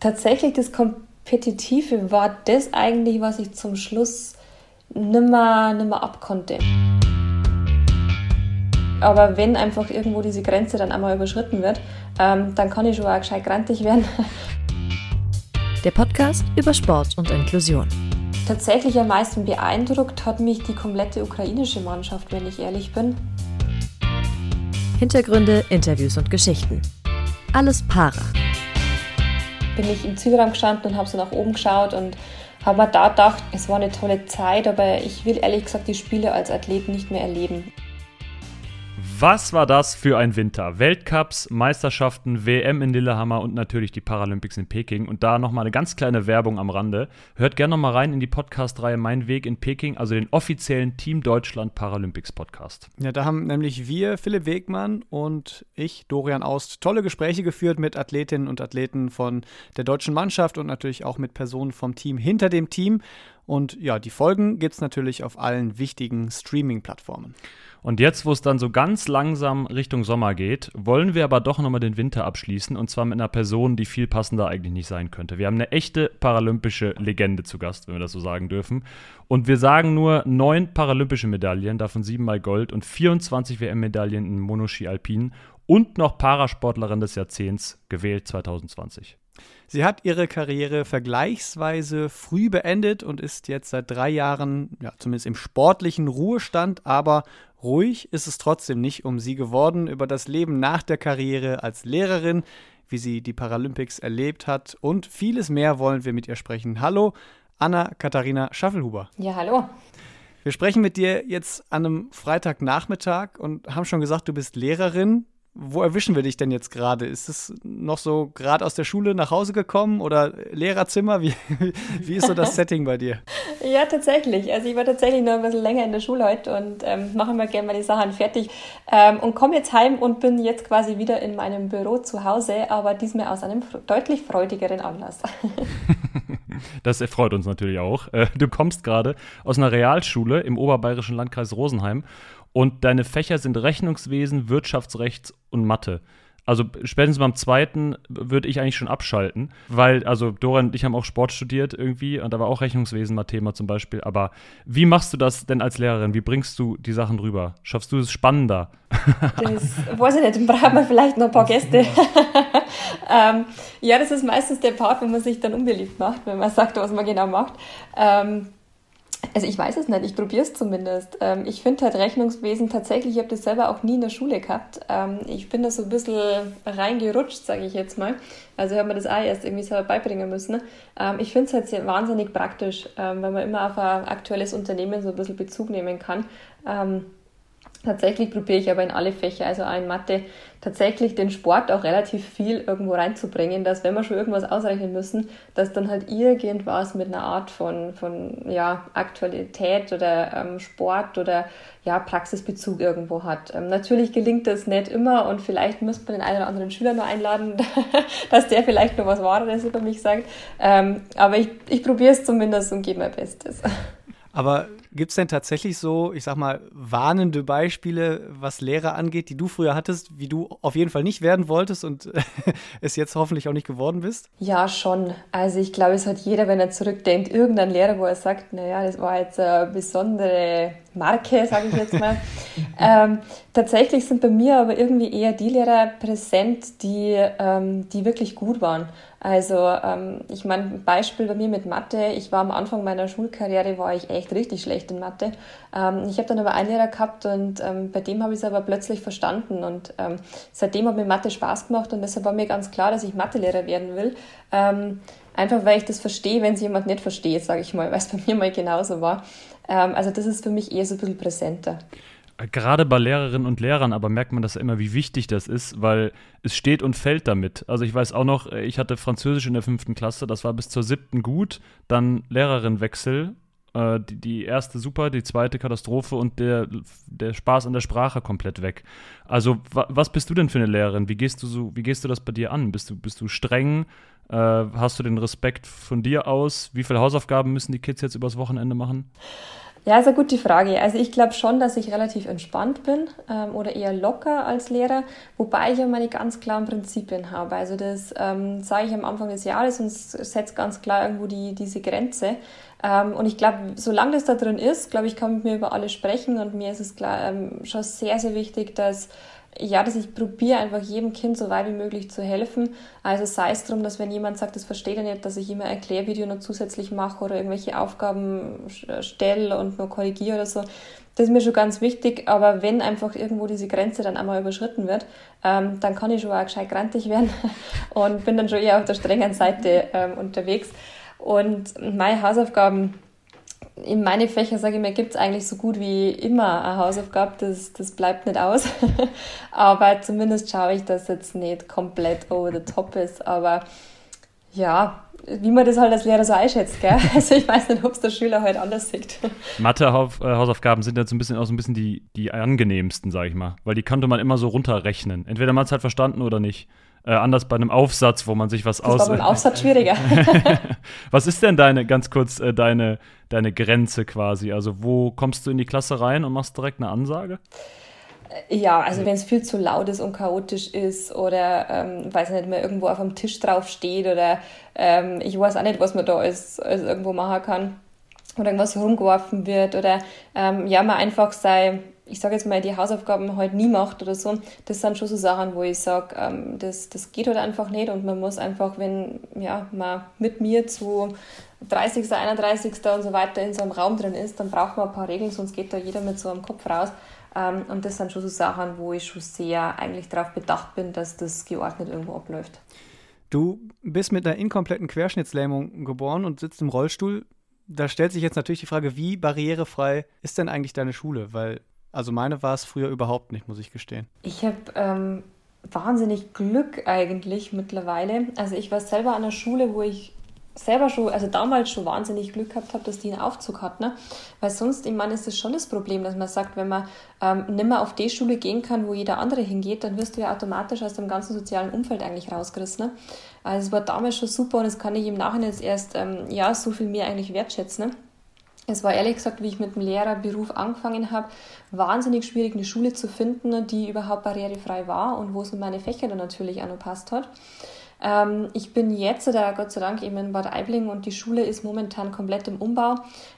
Tatsächlich das Kompetitive war das eigentlich, was ich zum Schluss nimmer, nimmer abkonnte. Aber wenn einfach irgendwo diese Grenze dann einmal überschritten wird, ähm, dann kann ich schon auch gescheit grantig werden. Der Podcast über Sport und Inklusion. Tatsächlich am meisten beeindruckt hat mich die komplette ukrainische Mannschaft, wenn ich ehrlich bin. Hintergründe, Interviews und Geschichten. Alles Para. Bin ich im Zielraum gestanden und habe so nach oben geschaut und habe mir da gedacht, es war eine tolle Zeit, aber ich will ehrlich gesagt die Spiele als Athlet nicht mehr erleben. Was war das für ein Winter? Weltcups, Meisterschaften, WM in Lillehammer und natürlich die Paralympics in Peking. Und da nochmal eine ganz kleine Werbung am Rande. Hört gerne nochmal rein in die Podcast-Reihe Mein Weg in Peking, also den offiziellen Team Deutschland Paralympics Podcast. Ja, da haben nämlich wir, Philipp Wegmann und ich, Dorian Aust, tolle Gespräche geführt mit Athletinnen und Athleten von der deutschen Mannschaft und natürlich auch mit Personen vom Team hinter dem Team. Und ja, die Folgen gibt es natürlich auf allen wichtigen Streaming-Plattformen. Und jetzt, wo es dann so ganz langsam Richtung Sommer geht, wollen wir aber doch nochmal den Winter abschließen und zwar mit einer Person, die viel passender eigentlich nicht sein könnte. Wir haben eine echte paralympische Legende zu Gast, wenn wir das so sagen dürfen. Und wir sagen nur neun paralympische Medaillen, davon siebenmal Gold und 24 WM-Medaillen in Monoski Alpin und noch Parasportlerin des Jahrzehnts gewählt 2020. Sie hat ihre Karriere vergleichsweise früh beendet und ist jetzt seit drei Jahren, ja, zumindest im sportlichen Ruhestand, aber ruhig ist es trotzdem nicht um sie geworden. Über das Leben nach der Karriere als Lehrerin, wie sie die Paralympics erlebt hat und vieles mehr wollen wir mit ihr sprechen. Hallo, Anna-Katharina Schaffelhuber. Ja, hallo. Wir sprechen mit dir jetzt an einem Freitagnachmittag und haben schon gesagt, du bist Lehrerin. Wo erwischen wir dich denn jetzt gerade? Ist es noch so gerade aus der Schule nach Hause gekommen oder Lehrerzimmer? Wie, wie ist so das Setting bei dir? Ja, tatsächlich. Also ich war tatsächlich noch ein bisschen länger in der Schule heute und ähm, mache immer gerne meine Sachen fertig ähm, und komme jetzt heim und bin jetzt quasi wieder in meinem Büro zu Hause, aber diesmal aus einem deutlich freudigeren Anlass. das erfreut uns natürlich auch. Äh, du kommst gerade aus einer Realschule im oberbayerischen Landkreis Rosenheim und deine Fächer sind Rechnungswesen, Wirtschaftsrecht und Mathe. Also spätestens beim zweiten würde ich eigentlich schon abschalten, weil, also Dorian und ich haben auch Sport studiert irgendwie und da war auch Rechnungswesen mal Thema zum Beispiel. Aber wie machst du das denn als Lehrerin? Wie bringst du die Sachen rüber? Schaffst du es spannender? Das weiß ich nicht, dann brauchen wir vielleicht noch ein paar Gäste. ähm, ja, das ist meistens der Part, wo man sich dann unbeliebt macht, wenn man sagt, was man genau macht. Ähm, also ich weiß es nicht, ich probiere es zumindest. Ähm, ich finde halt Rechnungswesen tatsächlich, ich habe das selber auch nie in der Schule gehabt. Ähm, ich bin da so ein bisschen reingerutscht, sage ich jetzt mal. Also habe mir das auch erst irgendwie selber beibringen müssen. Ähm, ich finde es halt sehr wahnsinnig praktisch, weil man immer auf ein aktuelles Unternehmen so ein bisschen Bezug nehmen kann. Tatsächlich probiere ich aber in alle Fächer, also auch in Mathe, tatsächlich den Sport auch relativ viel irgendwo reinzubringen, dass wenn wir schon irgendwas ausrechnen müssen, dass dann halt irgendwas mit einer Art von, von ja, Aktualität oder ähm, Sport oder ja, Praxisbezug irgendwo hat. Ähm, natürlich gelingt das nicht immer und vielleicht müsste man den einen oder anderen Schüler nur einladen, dass der vielleicht noch was Wahres über mich sagt. Ähm, aber ich, ich probiere es zumindest und gebe mein Bestes. Aber Gibt es denn tatsächlich so, ich sag mal, warnende Beispiele, was Lehrer angeht, die du früher hattest, wie du auf jeden Fall nicht werden wolltest und es jetzt hoffentlich auch nicht geworden bist? Ja, schon. Also ich glaube, es hat jeder, wenn er zurückdenkt, irgendein Lehrer, wo er sagt, naja, das war jetzt eine besondere Marke, sage ich jetzt mal. ähm, tatsächlich sind bei mir aber irgendwie eher die Lehrer präsent, die, ähm, die wirklich gut waren. Also ähm, ich meine, ein Beispiel bei mir mit Mathe. Ich war am Anfang meiner Schulkarriere, war ich echt richtig schlecht in Mathe. Ähm, ich habe dann aber einen Lehrer gehabt und ähm, bei dem habe ich es aber plötzlich verstanden. Und ähm, seitdem hat mir Mathe Spaß gemacht und deshalb war mir ganz klar, dass ich Mathelehrer werden will. Einfach weil ich das verstehe, wenn es jemand nicht versteht, sage ich mal, weil es bei mir mal genauso war. Ähm, also das ist für mich eher so ein bisschen präsenter gerade bei Lehrerinnen und Lehrern aber merkt man das immer, wie wichtig das ist, weil es steht und fällt damit. Also ich weiß auch noch, ich hatte Französisch in der fünften Klasse, das war bis zur siebten gut, dann Lehrerinwechsel, äh, die, die, erste super, die zweite Katastrophe und der, der Spaß an der Sprache komplett weg. Also wa, was bist du denn für eine Lehrerin? Wie gehst du so, wie gehst du das bei dir an? Bist du, bist du streng? Äh, hast du den Respekt von dir aus? Wie viele Hausaufgaben müssen die Kids jetzt übers Wochenende machen? Ja, ist eine gute Frage. Also ich glaube schon, dass ich relativ entspannt bin ähm, oder eher locker als Lehrer, wobei ich ja meine ganz klaren Prinzipien habe. Also das ähm, sage ich am Anfang des Jahres und setze ganz klar irgendwo die, diese Grenze. Ähm, und ich glaube, solange das da drin ist, glaube ich, kann mit mir über alles sprechen und mir ist es klar, ähm, schon sehr, sehr wichtig, dass ja, dass ich probiere einfach jedem Kind so weit wie möglich zu helfen. Also sei es darum, dass wenn jemand sagt, das versteht er nicht, dass ich immer Erklärvideo noch zusätzlich mache oder irgendwelche Aufgaben stelle und nur korrigiere oder so. Das ist mir schon ganz wichtig, aber wenn einfach irgendwo diese Grenze dann einmal überschritten wird, ähm, dann kann ich schon auch gescheit grantig werden und bin dann schon eher auf der strengen Seite ähm, unterwegs. Und meine Hausaufgaben in meine Fächer, sage ich mir, gibt es eigentlich so gut wie immer eine Hausaufgabe, das, das bleibt nicht aus. aber zumindest schaue ich, dass jetzt nicht komplett over the top ist. Aber ja, wie man das halt als Lehrer so einschätzt, gell? Also ich weiß nicht, ob es der Schüler halt anders sieht. Mathe-Hausaufgaben sind so ein bisschen auch so ein bisschen die, die angenehmsten, sage ich mal. Weil die konnte man immer so runterrechnen. Entweder man es halt verstanden oder nicht. Äh, anders bei einem Aufsatz, wo man sich was aus. Das war beim Aufsatz schwieriger. was ist denn deine, ganz kurz, äh, deine, deine Grenze quasi? Also, wo kommst du in die Klasse rein und machst direkt eine Ansage? Äh, ja, also wenn es viel zu laut ist und chaotisch ist oder, ähm, weiß nicht mehr, irgendwo auf dem Tisch drauf steht oder ähm, ich weiß auch nicht, was man da alles, alles irgendwo machen kann oder irgendwas rumgeworfen wird oder ähm, ja, man einfach sei ich sage jetzt mal, die Hausaufgaben halt nie macht oder so, das sind schon so Sachen, wo ich sage, ähm, das, das geht halt einfach nicht und man muss einfach, wenn ja, man mit mir zu 30., 31. und so weiter in so einem Raum drin ist, dann braucht man ein paar Regeln, sonst geht da jeder mit so einem Kopf raus. Ähm, und das sind schon so Sachen, wo ich schon sehr eigentlich darauf bedacht bin, dass das geordnet irgendwo abläuft. Du bist mit einer inkompletten Querschnittslähmung geboren und sitzt im Rollstuhl. Da stellt sich jetzt natürlich die Frage, wie barrierefrei ist denn eigentlich deine Schule? Weil also meine war es früher überhaupt nicht, muss ich gestehen. Ich habe ähm, wahnsinnig Glück eigentlich mittlerweile. Also ich war selber an der Schule, wo ich selber schon, also damals schon wahnsinnig Glück gehabt habe, dass die einen Aufzug hat, ne? Weil sonst, ich meine, ist das schon das Problem, dass man sagt, wenn man ähm, nicht mehr auf die Schule gehen kann, wo jeder andere hingeht, dann wirst du ja automatisch aus dem ganzen sozialen Umfeld eigentlich rausgerissen, ne? Also es war damals schon super und das kann ich im Nachhinein jetzt erst, ähm, ja, so viel mehr eigentlich wertschätzen, ne? Es war ehrlich gesagt, wie ich mit dem Lehrerberuf angefangen habe, wahnsinnig schwierig, eine Schule zu finden, die überhaupt barrierefrei war und wo es mit meinen Fächern dann natürlich auch noch passt hat. Ähm, ich bin jetzt, oder Gott sei Dank, eben in Bad Aibling und die Schule ist momentan komplett im Umbau,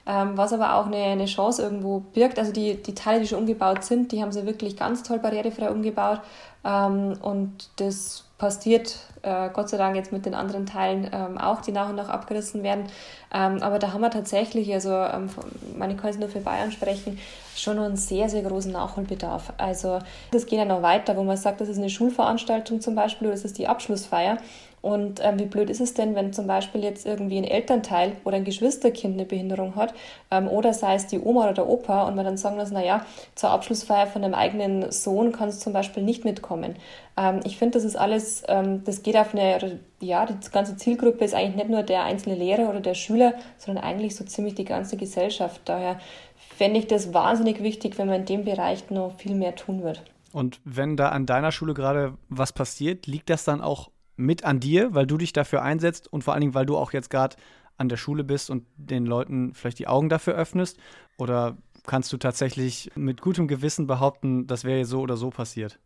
ähm, was aber auch eine, eine Chance irgendwo birgt. Also die, die Teile, die schon umgebaut sind, die haben sie wirklich ganz toll barrierefrei umgebaut ähm, und das passiert äh, Gott sei Dank jetzt mit den anderen Teilen ähm, auch, die nach und nach abgerissen werden. Ähm, aber da haben wir tatsächlich, also ähm, man kann es nur für Bayern sprechen, schon einen sehr, sehr großen Nachholbedarf. Also das geht ja noch weiter, wo man sagt, das ist eine Schulveranstaltung zum Beispiel oder das ist die Abschlussfeier. Und ähm, wie blöd ist es denn, wenn zum Beispiel jetzt irgendwie ein Elternteil oder ein Geschwisterkind eine Behinderung hat ähm, oder sei es die Oma oder der Opa und man dann sagen muss, naja, zur Abschlussfeier von einem eigenen Sohn kannst du zum Beispiel nicht mitkommen. Ähm, ich finde, das ist alles, ähm, das geht auf eine, ja, die ganze Zielgruppe ist eigentlich nicht nur der einzelne Lehrer oder der Schüler, sondern eigentlich so ziemlich die ganze Gesellschaft. Daher fände ich das wahnsinnig wichtig, wenn man in dem Bereich noch viel mehr tun wird. Und wenn da an deiner Schule gerade was passiert, liegt das dann auch mit an dir, weil du dich dafür einsetzt und vor allen Dingen, weil du auch jetzt gerade an der Schule bist und den Leuten vielleicht die Augen dafür öffnest? Oder kannst du tatsächlich mit gutem Gewissen behaupten, das wäre so oder so passiert?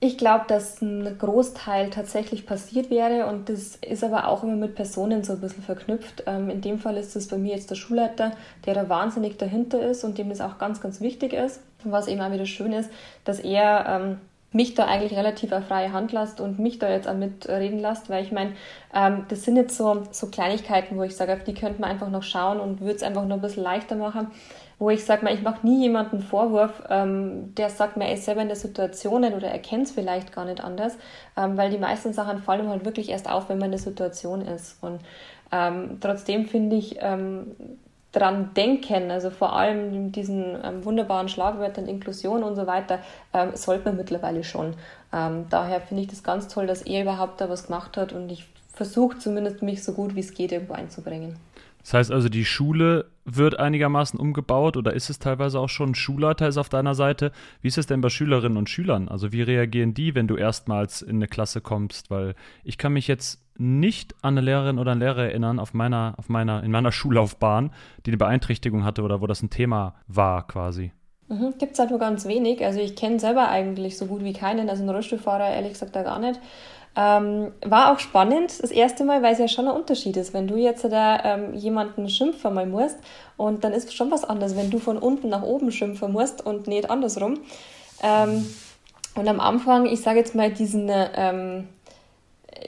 Ich glaube, dass ein Großteil tatsächlich passiert wäre und das ist aber auch immer mit Personen so ein bisschen verknüpft. Ähm, in dem Fall ist es bei mir jetzt der Schulleiter, der da wahnsinnig dahinter ist und dem das auch ganz, ganz wichtig ist. Was eben auch wieder schön ist, dass er ähm, mich da eigentlich relativ auf freie Hand lasst und mich da jetzt auch mitreden lasst, weil ich meine, ähm, das sind jetzt so, so Kleinigkeiten, wo ich sage, auf die könnte man einfach noch schauen und würde es einfach noch ein bisschen leichter machen wo ich sage, ich mache nie jemanden Vorwurf, ähm, der sagt, mir, er ist selber in der Situation nicht oder erkennt es vielleicht gar nicht anders, ähm, weil die meisten Sachen fallen halt wirklich erst auf, wenn man in der Situation ist. Und ähm, trotzdem finde ich, ähm, dran denken, also vor allem diesen ähm, wunderbaren Schlagwörtern Inklusion und so weiter, ähm, sollte man mittlerweile schon. Ähm, daher finde ich das ganz toll, dass er überhaupt da was gemacht hat und ich versuche zumindest mich so gut wie es geht irgendwo einzubringen. Das heißt also, die Schule wird einigermaßen umgebaut oder ist es teilweise auch schon? Schulleiter ist auf deiner Seite. Wie ist es denn bei Schülerinnen und Schülern? Also wie reagieren die, wenn du erstmals in eine Klasse kommst? Weil ich kann mich jetzt nicht an eine Lehrerin oder einen Lehrer erinnern auf meiner, auf meiner, in meiner Schullaufbahn, die eine Beeinträchtigung hatte oder wo das ein Thema war quasi. Mhm, Gibt es halt nur ganz wenig. Also ich kenne selber eigentlich so gut wie keinen, also einen Rollstuhlfahrer ehrlich gesagt da gar nicht. Ähm, war auch spannend das erste Mal, weil es ja schon ein Unterschied ist. Wenn du jetzt da ähm, jemanden schimpfen mal musst und dann ist schon was anderes, wenn du von unten nach oben schimpfen musst und nicht andersrum. Ähm, und am Anfang, ich sage jetzt mal, diesen, ähm,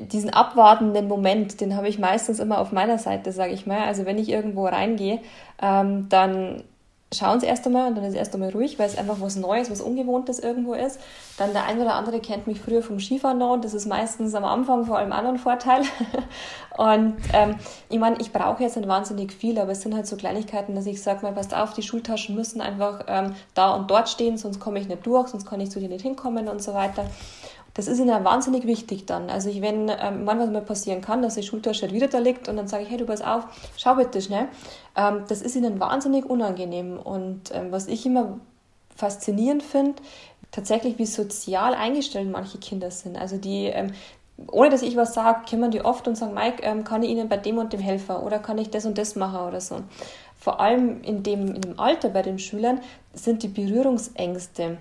diesen abwartenden Moment, den habe ich meistens immer auf meiner Seite, sage ich mal. Also wenn ich irgendwo reingehe, ähm, dann schauen sie erst einmal und dann ist erst einmal ruhig, weil es einfach was Neues, was Ungewohntes irgendwo ist. Dann der eine oder andere kennt mich früher vom Skifahren noch und das ist meistens am Anfang vor allem auch ein Vorteil. und ähm, ich meine, ich brauche jetzt nicht wahnsinnig viel, aber es sind halt so Kleinigkeiten, dass ich sage mal, passt auf, die Schultaschen müssen einfach ähm, da und dort stehen, sonst komme ich nicht durch, sonst kann ich zu dir nicht hinkommen und so weiter. Das ist ihnen wahnsinnig wichtig dann. Also ich, wenn ähm, manchmal mal passieren kann, dass die Schultasche halt wieder da liegt und dann sage ich, hey, du pass auf, schau bitte schnell. Ähm, das ist ihnen wahnsinnig unangenehm. Und ähm, was ich immer faszinierend finde, tatsächlich, wie sozial eingestellt manche Kinder sind. Also die, ähm, ohne dass ich was sage, kommen die oft und sagen, Mike, ähm, kann ich Ihnen bei dem und dem helfen oder kann ich das und das machen oder so. Vor allem in dem, in dem Alter bei den Schülern sind die Berührungsängste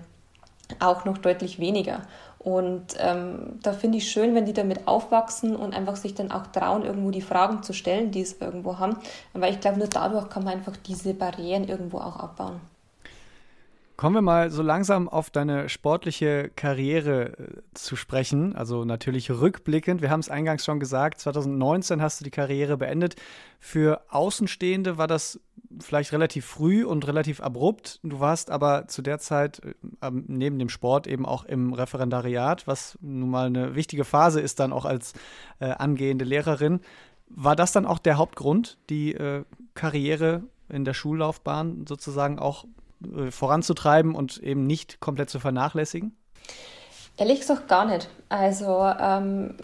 auch noch deutlich weniger. Und ähm, da finde ich schön, wenn die damit aufwachsen und einfach sich dann auch trauen, irgendwo die Fragen zu stellen, die es irgendwo haben. Weil ich glaube, nur dadurch kann man einfach diese Barrieren irgendwo auch abbauen. Kommen wir mal so langsam auf deine sportliche Karriere äh, zu sprechen. Also natürlich rückblickend. Wir haben es eingangs schon gesagt, 2019 hast du die Karriere beendet. Für Außenstehende war das vielleicht relativ früh und relativ abrupt. Du warst aber zu der Zeit äh, neben dem Sport eben auch im Referendariat, was nun mal eine wichtige Phase ist dann auch als äh, angehende Lehrerin. War das dann auch der Hauptgrund, die äh, Karriere in der Schullaufbahn sozusagen auch äh, voranzutreiben und eben nicht komplett zu vernachlässigen? Ehrlich gesagt gar nicht. Also, ähm,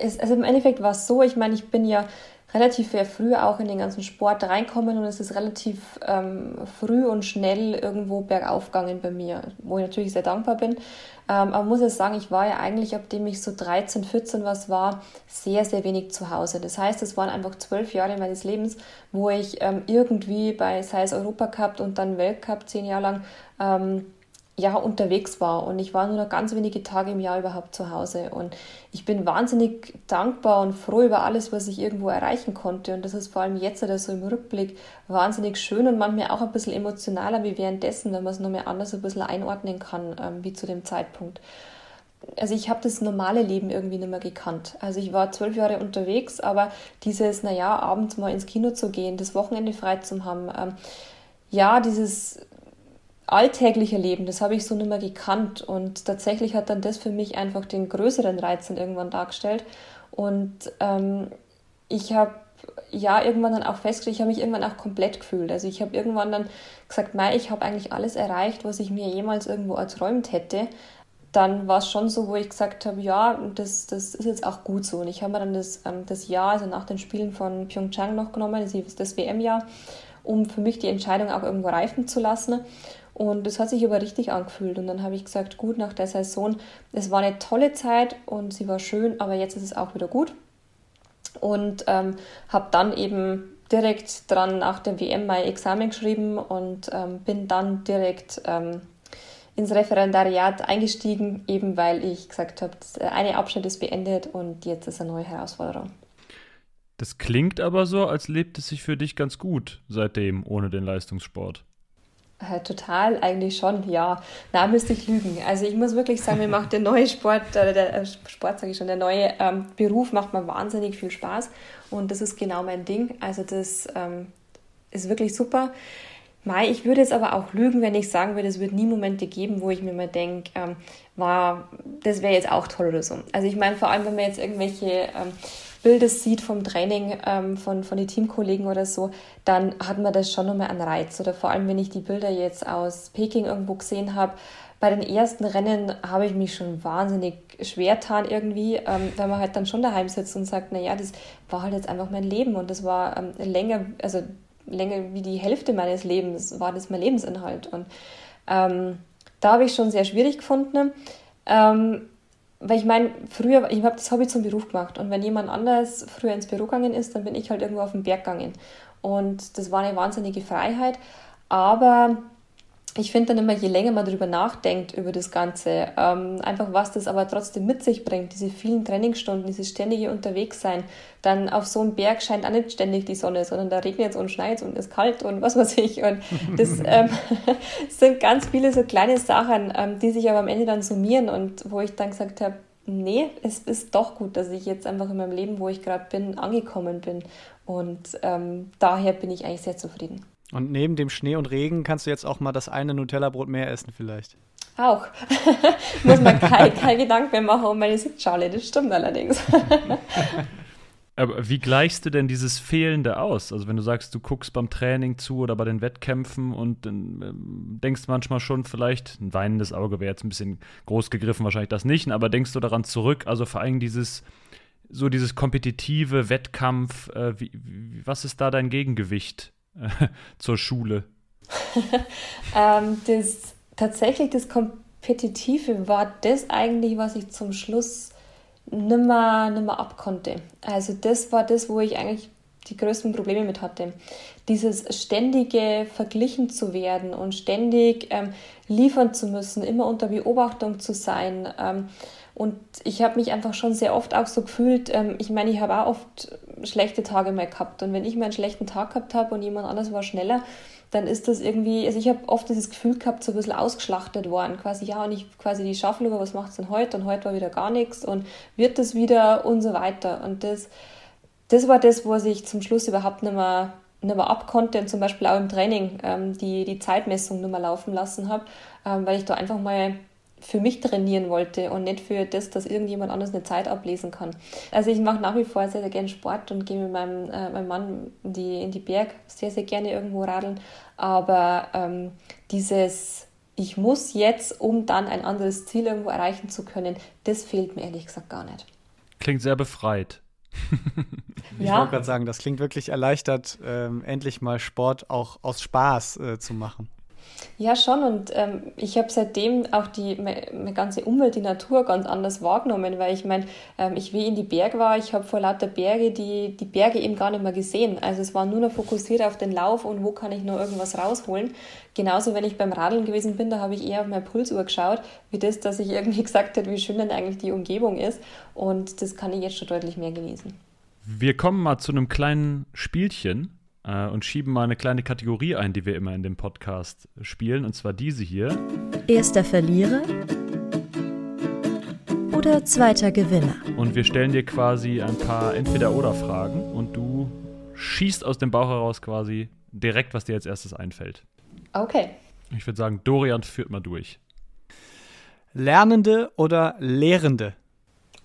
ist, also im Endeffekt war es so, ich meine, ich bin ja relativ sehr früh auch in den ganzen Sport reinkommen und es ist relativ ähm, früh und schnell irgendwo bergauf gegangen bei mir, wo ich natürlich sehr dankbar bin. Ähm, aber muss jetzt sagen, ich war ja eigentlich, ab dem ich so 13, 14 was war, sehr, sehr wenig zu Hause. Das heißt, es waren einfach zwölf Jahre meines Lebens, wo ich ähm, irgendwie bei, sei es Europacup und dann Weltcup, zehn Jahre lang, ähm, ja, unterwegs war und ich war nur noch ganz wenige Tage im Jahr überhaupt zu Hause und ich bin wahnsinnig dankbar und froh über alles, was ich irgendwo erreichen konnte und das ist vor allem jetzt oder so im Rückblick wahnsinnig schön und manchmal auch ein bisschen emotionaler wie währenddessen, wenn man es noch mehr anders ein bisschen einordnen kann, ähm, wie zu dem Zeitpunkt. Also ich habe das normale Leben irgendwie nicht mehr gekannt. Also ich war zwölf Jahre unterwegs, aber dieses, naja, abends mal ins Kino zu gehen, das Wochenende frei zu haben, ähm, ja, dieses alltägliche Leben, das habe ich so nicht mehr gekannt. Und tatsächlich hat dann das für mich einfach den größeren Reiz dann irgendwann dargestellt. Und ähm, ich habe ja irgendwann dann auch festgestellt, ich habe mich irgendwann auch komplett gefühlt. Also ich habe irgendwann dann gesagt, mei, ich habe eigentlich alles erreicht, was ich mir jemals irgendwo erträumt hätte. Dann war es schon so, wo ich gesagt habe, ja, das, das ist jetzt auch gut so. Und ich habe mir dann das, ähm, das Jahr, also nach den Spielen von Pyeongchang noch genommen, das, das WM-Jahr, um für mich die Entscheidung auch irgendwo reifen zu lassen. Und das hat sich aber richtig angefühlt. Und dann habe ich gesagt, gut, nach der Saison, es war eine tolle Zeit und sie war schön, aber jetzt ist es auch wieder gut. Und ähm, habe dann eben direkt dran nach dem WM mein Examen geschrieben und ähm, bin dann direkt ähm, ins Referendariat eingestiegen, eben weil ich gesagt habe, eine Abschnitt ist beendet und jetzt ist eine neue Herausforderung. Das klingt aber so, als lebt es sich für dich ganz gut seitdem ohne den Leistungssport. Äh, total, eigentlich schon, ja. Na, müsste ich lügen. Also ich muss wirklich sagen, mir macht der neue Sport, äh, der äh, Sport sage ich schon, der neue ähm, Beruf macht mir wahnsinnig viel Spaß und das ist genau mein Ding. Also das ähm, ist wirklich super. Mai, ich würde jetzt aber auch lügen, wenn ich sagen würde, es wird nie Momente geben, wo ich mir mal denke, ähm, war, das wäre jetzt auch toll oder so. Also ich meine, vor allem, wenn man jetzt irgendwelche ähm, Bilder sieht vom Training ähm, von, von den Teamkollegen oder so, dann hat man das schon nochmal einen Reiz. Oder vor allem, wenn ich die Bilder jetzt aus Peking irgendwo gesehen habe, bei den ersten Rennen habe ich mich schon wahnsinnig schwer getan irgendwie, ähm, weil man halt dann schon daheim sitzt und sagt, naja, das war halt jetzt einfach mein Leben und das war ähm, länger, also länger wie die Hälfte meines Lebens, war das mein Lebensinhalt. Und ähm, da habe ich schon sehr schwierig gefunden. Ähm, weil ich meine, früher, ich habe das Hobby zum Beruf gemacht und wenn jemand anders früher ins Büro gegangen ist, dann bin ich halt irgendwo auf den Berg gegangen. Und das war eine wahnsinnige Freiheit. Aber ich finde dann immer, je länger man darüber nachdenkt, über das Ganze, ähm, einfach was das aber trotzdem mit sich bringt, diese vielen Trainingsstunden, dieses ständige Unterwegssein, dann auf so einem Berg scheint auch nicht ständig die Sonne, sondern da regnet es und schneit und ist kalt und was weiß ich. Und das ähm, sind ganz viele so kleine Sachen, ähm, die sich aber am Ende dann summieren und wo ich dann gesagt habe, nee, es ist doch gut, dass ich jetzt einfach in meinem Leben, wo ich gerade bin, angekommen bin. Und ähm, daher bin ich eigentlich sehr zufrieden. Und neben dem Schnee und Regen kannst du jetzt auch mal das eine Nutella-Brot mehr essen vielleicht. Auch. Muss man kein, kein Gedanken mehr machen um meine Sitzschale, das stimmt allerdings. Aber wie gleichst du denn dieses Fehlende aus? Also wenn du sagst, du guckst beim Training zu oder bei den Wettkämpfen und ähm, denkst manchmal schon vielleicht, ein weinendes Auge wäre jetzt ein bisschen groß gegriffen, wahrscheinlich das nicht, aber denkst du daran zurück, also vor allem dieses, so dieses kompetitive Wettkampf, äh, wie, wie, was ist da dein Gegengewicht? zur Schule? ähm, das, tatsächlich das Kompetitive war das eigentlich, was ich zum Schluss nimmer, nimmer abkonnte. Also das war das, wo ich eigentlich die größten Probleme mit hatte. Dieses ständige verglichen zu werden und ständig ähm, liefern zu müssen, immer unter Beobachtung zu sein. Ähm, und ich habe mich einfach schon sehr oft auch so gefühlt, ähm, ich meine, ich habe auch oft schlechte Tage mal gehabt. Und wenn ich mal einen schlechten Tag gehabt habe und jemand anders war schneller, dann ist das irgendwie, also ich habe oft dieses Gefühl gehabt, so ein bisschen ausgeschlachtet worden. Quasi, ja, und ich quasi die Schaffel über, was macht es denn heute? Und heute war wieder gar nichts und wird das wieder und so weiter. Und das, das war das, wo ich zum Schluss überhaupt nicht mehr, nicht mehr abkonnte und zum Beispiel auch im Training ähm, die, die Zeitmessung nicht mehr laufen lassen habe, ähm, weil ich da einfach mal für mich trainieren wollte und nicht für das, dass irgendjemand anders eine Zeit ablesen kann. Also ich mache nach wie vor sehr, sehr gerne Sport und gehe mit meinem, äh, meinem Mann in die, in die Berg sehr, sehr gerne irgendwo radeln. Aber ähm, dieses, ich muss jetzt, um dann ein anderes Ziel irgendwo erreichen zu können, das fehlt mir ehrlich gesagt gar nicht. Klingt sehr befreit. ich ja. wollte gerade sagen, das klingt wirklich erleichtert, ähm, endlich mal Sport auch aus Spaß äh, zu machen. Ja, schon. Und ähm, ich habe seitdem auch die meine, ganze Umwelt, die Natur ganz anders wahrgenommen, weil ich meine, ähm, ich wie in die Berge war, ich habe vor lauter Berge die, die Berge eben gar nicht mehr gesehen. Also es war nur noch fokussiert auf den Lauf und wo kann ich noch irgendwas rausholen. Genauso, wenn ich beim Radeln gewesen bin, da habe ich eher auf meine Pulsuhr geschaut, wie das, dass ich irgendwie gesagt habe, wie schön denn eigentlich die Umgebung ist. Und das kann ich jetzt schon deutlich mehr genießen. Wir kommen mal zu einem kleinen Spielchen äh, und schieben mal eine kleine Kategorie ein, die wir immer in dem Podcast spielen, und zwar diese hier. Erster Verlierer oder zweiter Gewinner. Und wir stellen dir quasi ein paar Entweder-Oder-Fragen und du schießt aus dem Bauch heraus quasi direkt, was dir als erstes einfällt. Okay. Ich würde sagen, Dorian führt mal durch. Lernende oder Lehrende?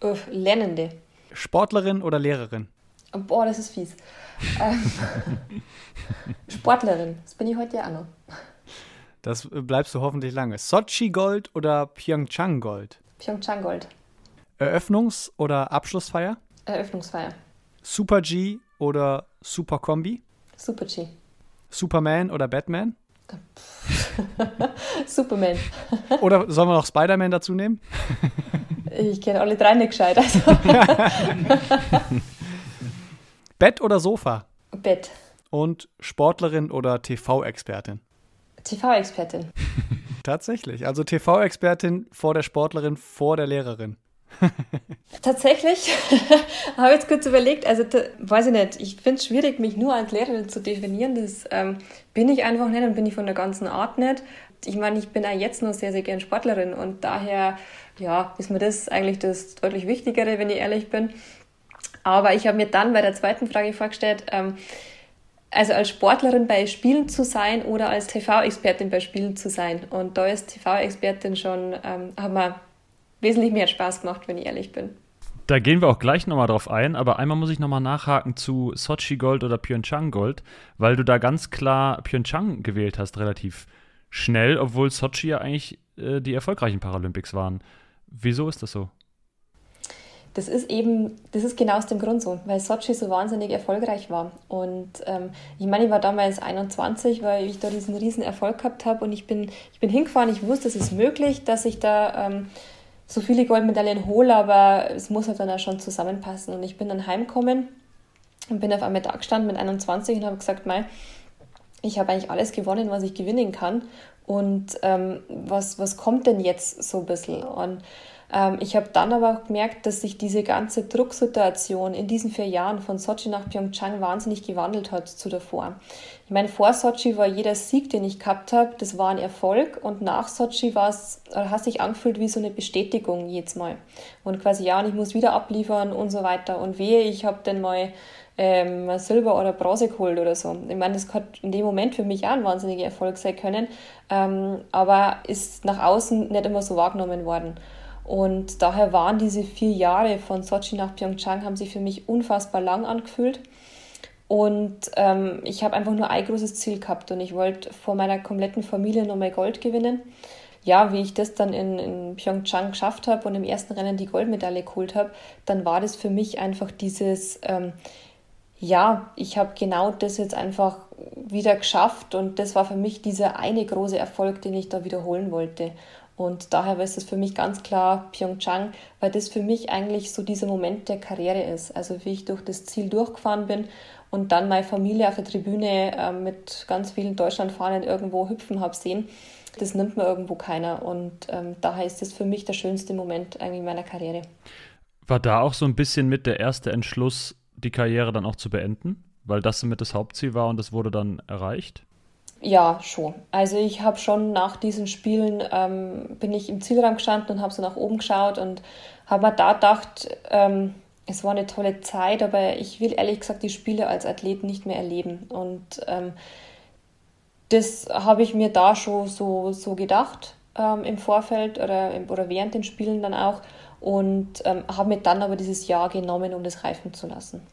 Uff, Lernende. Sportlerin oder Lehrerin? Boah, das ist fies. Ähm, Sportlerin, das bin ich heute ja auch noch. Das bleibst du hoffentlich lange. Sochi Gold oder Pyeongchang Gold? Pyeongchang Gold. Eröffnungs- oder Abschlussfeier? Eröffnungsfeier. Super G oder Super Kombi? Super G. Superman oder Batman? Superman. oder sollen wir noch Spider-Man dazu nehmen? ich kenne alle drei nicht gescheit. Also. Bett oder Sofa? Bett. Und Sportlerin oder TV-Expertin? TV-Expertin. Tatsächlich. Also TV-Expertin vor der Sportlerin, vor der Lehrerin. Tatsächlich habe ich jetzt kurz überlegt, also weiß ich nicht, ich finde es schwierig, mich nur als Lehrerin zu definieren. Das ähm, bin ich einfach nicht und bin ich von der ganzen Art nicht. Ich meine, ich bin auch jetzt noch sehr, sehr gern Sportlerin und daher ja, ist mir das eigentlich das deutlich Wichtigere, wenn ich ehrlich bin. Aber ich habe mir dann bei der zweiten Frage vorgestellt, ähm, also als Sportlerin bei Spielen zu sein oder als TV-Expertin bei Spielen zu sein. Und da ist TV-Expertin schon, ähm, hat mir wesentlich mehr Spaß gemacht, wenn ich ehrlich bin. Da gehen wir auch gleich nochmal drauf ein, aber einmal muss ich nochmal nachhaken zu Sochi Gold oder Pyeongchang Gold, weil du da ganz klar Pyeongchang gewählt hast, relativ schnell, obwohl Sochi ja eigentlich äh, die erfolgreichen Paralympics waren. Wieso ist das so? Das ist eben, das ist genau aus dem Grund so, weil Sochi so wahnsinnig erfolgreich war. Und ähm, ich meine, ich war damals 21, weil ich da diesen riesen Erfolg gehabt habe und ich bin, ich bin hingefahren, ich wusste, es ist möglich, dass ich da ähm, so viele Goldmedaillen hole, aber es muss halt dann auch schon zusammenpassen. Und ich bin dann heimgekommen und bin auf einmal da gestanden mit 21 und habe gesagt, mei, ich habe eigentlich alles gewonnen, was ich gewinnen kann. Und ähm, was, was kommt denn jetzt so ein bisschen? Und ich habe dann aber auch gemerkt, dass sich diese ganze Drucksituation in diesen vier Jahren von Sochi nach Pyeongchang wahnsinnig gewandelt hat zu davor. Ich meine, vor Sochi war jeder Sieg, den ich gehabt habe, das war ein Erfolg und nach Sochi es, hat sich angefühlt wie so eine Bestätigung jedes Mal. Und quasi, ja, und ich muss wieder abliefern und so weiter. Und wehe, ich habe dann mal ähm, Silber oder Bronze geholt oder so. Ich meine, das hat in dem Moment für mich auch ein wahnsinniger Erfolg sein können, ähm, aber ist nach außen nicht immer so wahrgenommen worden. Und daher waren diese vier Jahre von Sochi nach Pyeongchang haben sich für mich unfassbar lang angefühlt. Und ähm, ich habe einfach nur ein großes Ziel gehabt und ich wollte vor meiner kompletten Familie nochmal Gold gewinnen. Ja, wie ich das dann in, in Pyeongchang geschafft habe und im ersten Rennen die Goldmedaille geholt habe, dann war das für mich einfach dieses, ähm, ja, ich habe genau das jetzt einfach wieder geschafft und das war für mich dieser eine große Erfolg, den ich da wiederholen wollte. Und daher ist es für mich ganz klar Pyeongchang, weil das für mich eigentlich so dieser Moment der Karriere ist. Also wie ich durch das Ziel durchgefahren bin und dann meine Familie auf der Tribüne äh, mit ganz vielen Deutschlandfahnen irgendwo hüpfen habe sehen, das nimmt mir irgendwo keiner. Und ähm, daher ist das für mich der schönste Moment eigentlich meiner Karriere. War da auch so ein bisschen mit der erste Entschluss, die Karriere dann auch zu beenden? Weil das mit das Hauptziel war und das wurde dann erreicht? Ja, schon. Also ich habe schon nach diesen Spielen, ähm, bin ich im Zielraum gestanden und habe so nach oben geschaut und habe mir da gedacht, ähm, es war eine tolle Zeit, aber ich will ehrlich gesagt die Spiele als Athlet nicht mehr erleben. Und ähm, das habe ich mir da schon so, so gedacht ähm, im Vorfeld oder, oder während den Spielen dann auch und ähm, habe mir dann aber dieses Jahr genommen, um das reifen zu lassen.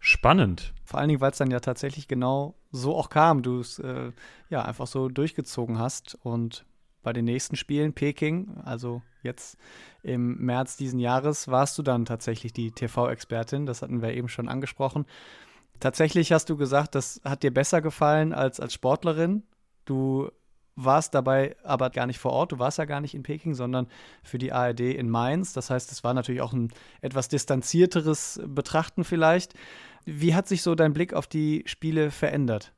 Spannend. Vor allen Dingen, weil es dann ja tatsächlich genau so auch kam. Du es äh, ja einfach so durchgezogen hast und bei den nächsten Spielen, Peking, also jetzt im März diesen Jahres, warst du dann tatsächlich die TV-Expertin. Das hatten wir eben schon angesprochen. Tatsächlich hast du gesagt, das hat dir besser gefallen als als Sportlerin. Du warst dabei aber gar nicht vor Ort. Du warst ja gar nicht in Peking, sondern für die ARD in Mainz. Das heißt, es war natürlich auch ein etwas distanzierteres Betrachten vielleicht. Wie hat sich so dein Blick auf die Spiele verändert?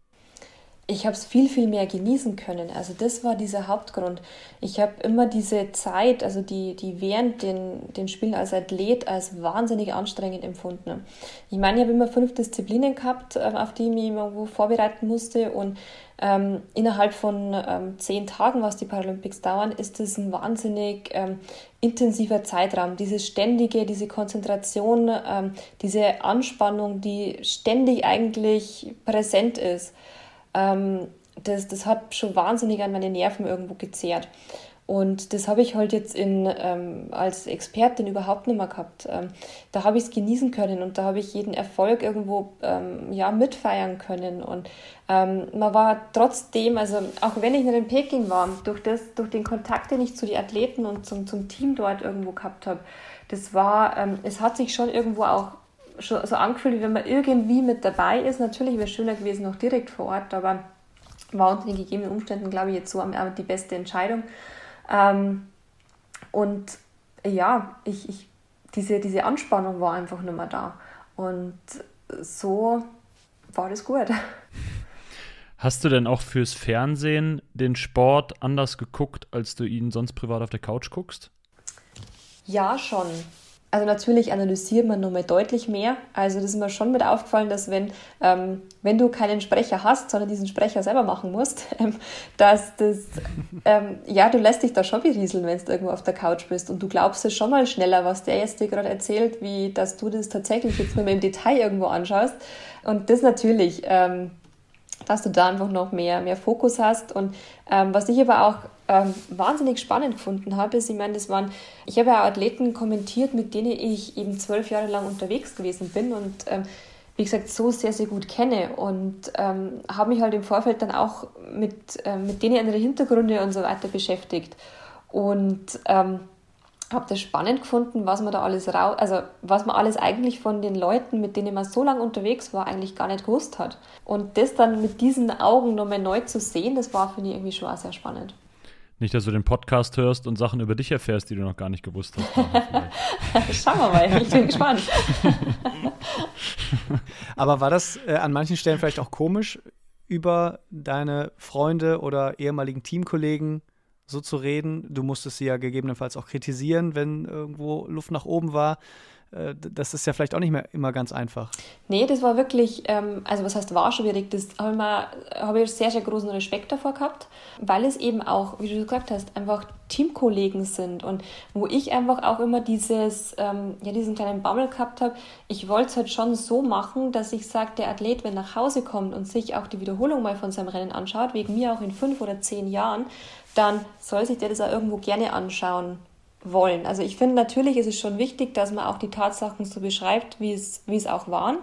Ich habe es viel, viel mehr genießen können. Also das war dieser Hauptgrund. Ich habe immer diese Zeit, also die, die während den, den Spielen als Athlet als wahnsinnig anstrengend empfunden. Ich meine, ich habe immer fünf Disziplinen gehabt, ähm, auf die ich mich irgendwo vorbereiten musste und ähm, innerhalb von ähm, zehn Tagen, was die Paralympics dauern, ist das ein wahnsinnig ähm, intensiver Zeitraum. Dieses ständige, diese Konzentration, ähm, diese Anspannung, die ständig eigentlich präsent ist ähm, das, das hat schon wahnsinnig an meine Nerven irgendwo gezehrt. Und das habe ich halt jetzt in, ähm, als Expertin überhaupt nicht mehr gehabt. Ähm, da habe ich es genießen können und da habe ich jeden Erfolg irgendwo ähm, ja, mitfeiern können. Und ähm, man war trotzdem, also auch wenn ich nicht in Peking war, durch, das, durch den Kontakt, den ich zu den Athleten und zum, zum Team dort irgendwo gehabt habe, das war, ähm, es hat sich schon irgendwo auch schon so angefühlt, wie wenn man irgendwie mit dabei ist. Natürlich wäre es schöner gewesen, noch direkt vor Ort, aber war unter den gegebenen Umständen, glaube ich, jetzt so die beste Entscheidung. Ähm, und ja, ich, ich, diese, diese Anspannung war einfach nicht mehr da. Und so war das gut. Hast du denn auch fürs Fernsehen den Sport anders geguckt, als du ihn sonst privat auf der Couch guckst? Ja, schon. Also natürlich analysiert man nochmal deutlich mehr. Also das ist mir schon mit aufgefallen, dass wenn, ähm, wenn du keinen Sprecher hast, sondern diesen Sprecher selber machen musst, ähm, dass das, ähm, ja, du lässt dich da schon berieseln, wenn du irgendwo auf der Couch bist und du glaubst es schon mal schneller, was der jetzt dir gerade erzählt, wie dass du das tatsächlich jetzt nur im Detail irgendwo anschaust. Und das natürlich, ähm, dass du da einfach noch mehr, mehr Fokus hast. Und ähm, was ich aber auch ähm, wahnsinnig spannend gefunden habe, ist, ich meine, das waren, ich habe ja Athleten kommentiert, mit denen ich eben zwölf Jahre lang unterwegs gewesen bin und ähm, wie gesagt, so sehr, sehr gut kenne und ähm, habe mich halt im Vorfeld dann auch mit, äh, mit denen ihre Hintergründe und so weiter beschäftigt. Und ähm, habe das spannend gefunden, was man da alles raus, also was man alles eigentlich von den Leuten, mit denen man so lange unterwegs war, eigentlich gar nicht gewusst hat. Und das dann mit diesen Augen nochmal neu zu sehen, das war für mich irgendwie schon auch sehr spannend. Nicht, dass du den Podcast hörst und Sachen über dich erfährst, die du noch gar nicht gewusst hast. Schauen wir mal, ich bin gespannt. Aber war das äh, an manchen Stellen vielleicht auch komisch, über deine Freunde oder ehemaligen Teamkollegen so zu reden? Du musstest sie ja gegebenenfalls auch kritisieren, wenn irgendwo Luft nach oben war. Äh, das ist ja vielleicht auch nicht mehr immer ganz einfach. Nee, das war wirklich, ähm, also was heißt war schwierig, das habe ich, hab ich sehr, sehr großen Respekt davor gehabt, weil es eben auch, wie du gesagt hast, einfach Teamkollegen sind. Und wo ich einfach auch immer dieses, ähm, ja, diesen kleinen Bammel gehabt habe, ich wollte es halt schon so machen, dass ich sage, der Athlet, wenn nach Hause kommt und sich auch die Wiederholung mal von seinem Rennen anschaut, wegen mir auch in fünf oder zehn Jahren, dann soll sich der das auch irgendwo gerne anschauen wollen. Also ich finde natürlich ist es schon wichtig, dass man auch die Tatsachen so beschreibt, wie es, wie es auch waren.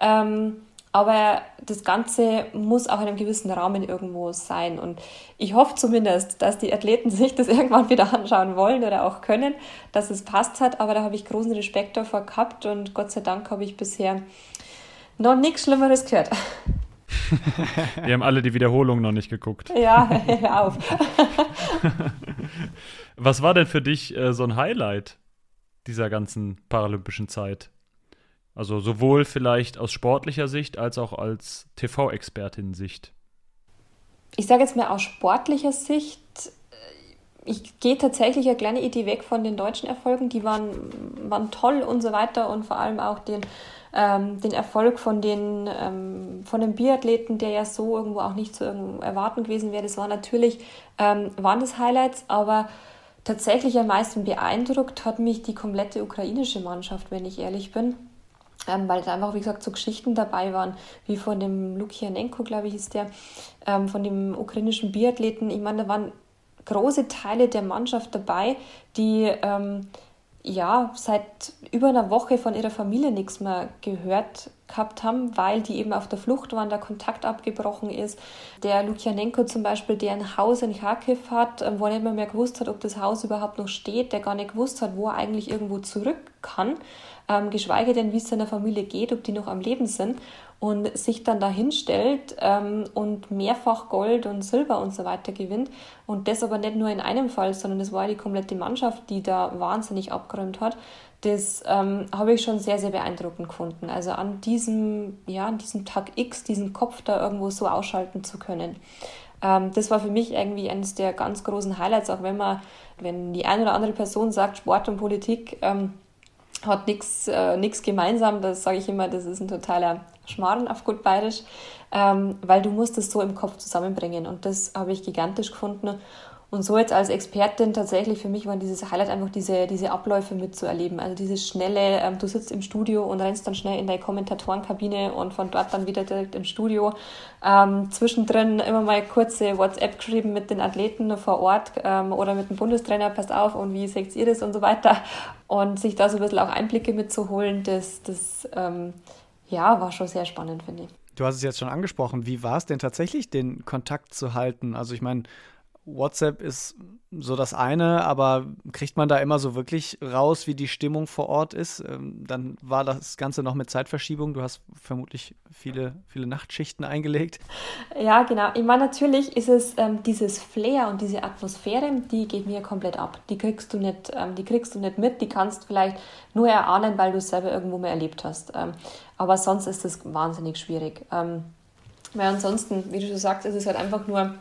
Ähm, aber das Ganze muss auch in einem gewissen Rahmen irgendwo sein. Und ich hoffe zumindest, dass die Athleten sich das irgendwann wieder anschauen wollen oder auch können, dass es passt hat. Aber da habe ich großen Respekt davor gehabt und Gott sei Dank habe ich bisher noch nichts Schlimmeres gehört. Wir haben alle die Wiederholung noch nicht geguckt. Ja, hör auf. Was war denn für dich äh, so ein Highlight dieser ganzen paralympischen Zeit? Also sowohl vielleicht aus sportlicher Sicht als auch als TV-Expertin-Sicht. Ich sage jetzt mal aus sportlicher Sicht, äh, ich gehe tatsächlich eine kleine Idee weg von den deutschen Erfolgen. Die waren, waren toll und so weiter und vor allem auch den, ähm, den Erfolg von den, ähm, von den Biathleten, der ja so irgendwo auch nicht zu erwarten gewesen wäre. Das war natürlich, ähm, waren das Highlights, aber tatsächlich am meisten beeindruckt hat mich die komplette ukrainische Mannschaft, wenn ich ehrlich bin. Ähm, weil da einfach, wie gesagt, so Geschichten dabei waren, wie von dem Lukianenko, glaube ich, ist der, ähm, von dem ukrainischen Biathleten. Ich meine, da waren große Teile der Mannschaft dabei, die ähm, ja seit über einer Woche von ihrer Familie nichts mehr gehört gehabt haben, weil die eben auf der Flucht waren, der Kontakt abgebrochen ist. Der Lukianenko zum Beispiel, der ein Haus in Kharkiv hat, ähm, wo er nicht mehr, mehr gewusst hat, ob das Haus überhaupt noch steht, der gar nicht gewusst hat, wo er eigentlich irgendwo zurück kann, ähm, geschweige denn, wie es seiner Familie geht, ob die noch am Leben sind und sich dann dahin stellt ähm, und mehrfach Gold und Silber und so weiter gewinnt. Und das aber nicht nur in einem Fall, sondern es war die komplette Mannschaft, die da wahnsinnig abgeräumt hat. Das ähm, habe ich schon sehr, sehr beeindruckend gefunden. Also an diesem, ja, an diesem Tag X, diesen Kopf da irgendwo so ausschalten zu können. Ähm, das war für mich irgendwie eines der ganz großen Highlights, auch wenn man, wenn die eine oder andere Person sagt, Sport und Politik, ähm, hat nichts äh, gemeinsam. Das sage ich immer, das ist ein totaler Schmarrn auf gut bayerisch, ähm, weil du musst es so im Kopf zusammenbringen. Und das habe ich gigantisch gefunden. Und so jetzt als Expertin tatsächlich für mich war dieses Highlight einfach diese, diese Abläufe mitzuerleben. Also dieses schnelle, ähm, du sitzt im Studio und rennst dann schnell in deine Kommentatorenkabine und von dort dann wieder direkt im Studio. Ähm, zwischendrin immer mal kurze WhatsApp geschrieben mit den Athleten vor Ort ähm, oder mit dem Bundestrainer, passt auf und wie seht ihr das und so weiter. Und sich da so ein bisschen auch Einblicke mitzuholen, das, das ähm, ja, war schon sehr spannend, finde ich. Du hast es jetzt schon angesprochen. Wie war es denn tatsächlich, den Kontakt zu halten? Also ich meine, WhatsApp ist so das eine, aber kriegt man da immer so wirklich raus, wie die Stimmung vor Ort ist? Ähm, dann war das Ganze noch mit Zeitverschiebung. Du hast vermutlich viele, viele Nachtschichten eingelegt. Ja, genau. Ich meine, natürlich ist es ähm, dieses Flair und diese Atmosphäre, die geht mir komplett ab. Die kriegst du nicht, ähm, die kriegst du nicht mit. Die kannst vielleicht nur erahnen, weil du es selber irgendwo mal erlebt hast. Ähm, aber sonst ist es wahnsinnig schwierig. Ähm, weil ansonsten, wie du schon sagst, ist es halt einfach nur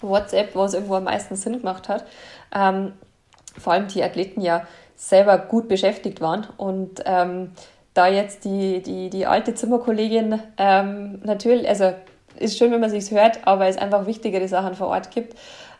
WhatsApp, wo es irgendwo am meisten Sinn gemacht hat. Ähm, vor allem die Athleten ja selber gut beschäftigt waren und ähm, da jetzt die, die, die alte Zimmerkollegin ähm, natürlich, also ist schön, wenn man sich hört, aber es einfach wichtigere Sachen vor Ort gibt.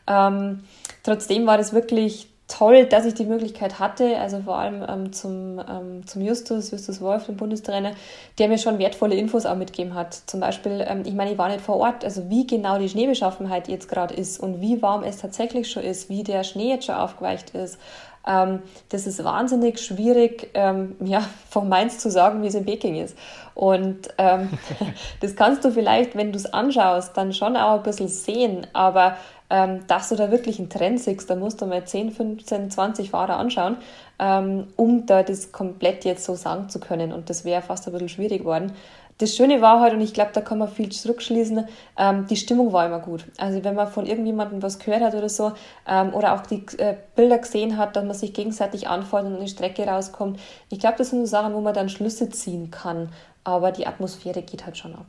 Ähm, trotzdem war das wirklich toll, dass ich die Möglichkeit hatte, also vor allem ähm, zum, ähm, zum Justus, Justus Wolf, dem Bundestrainer, der mir schon wertvolle Infos auch mitgegeben hat. Zum Beispiel, ähm, ich meine, ich war nicht vor Ort, also wie genau die Schneebeschaffenheit jetzt gerade ist und wie warm es tatsächlich schon ist, wie der Schnee jetzt schon aufgeweicht ist. Ähm, das ist wahnsinnig schwierig, ähm, ja, von Mainz zu sagen, wie es in Peking ist. Und ähm, das kannst du vielleicht, wenn du es anschaust, dann schon auch ein bisschen sehen, aber ähm, dass du da wirklich einen Trend siehst. Da musst du mal 10, 15, 20 Fahrer anschauen, ähm, um da das komplett jetzt so sagen zu können. Und das wäre fast ein bisschen schwierig geworden. Das Schöne war halt, und ich glaube, da kann man viel zurückschließen, ähm, die Stimmung war immer gut. Also wenn man von irgendjemandem was gehört hat oder so, ähm, oder auch die äh, Bilder gesehen hat, dass man sich gegenseitig anfordert und eine Strecke rauskommt, ich glaube, das sind so Sachen, wo man dann Schlüsse ziehen kann. Aber die Atmosphäre geht halt schon ab.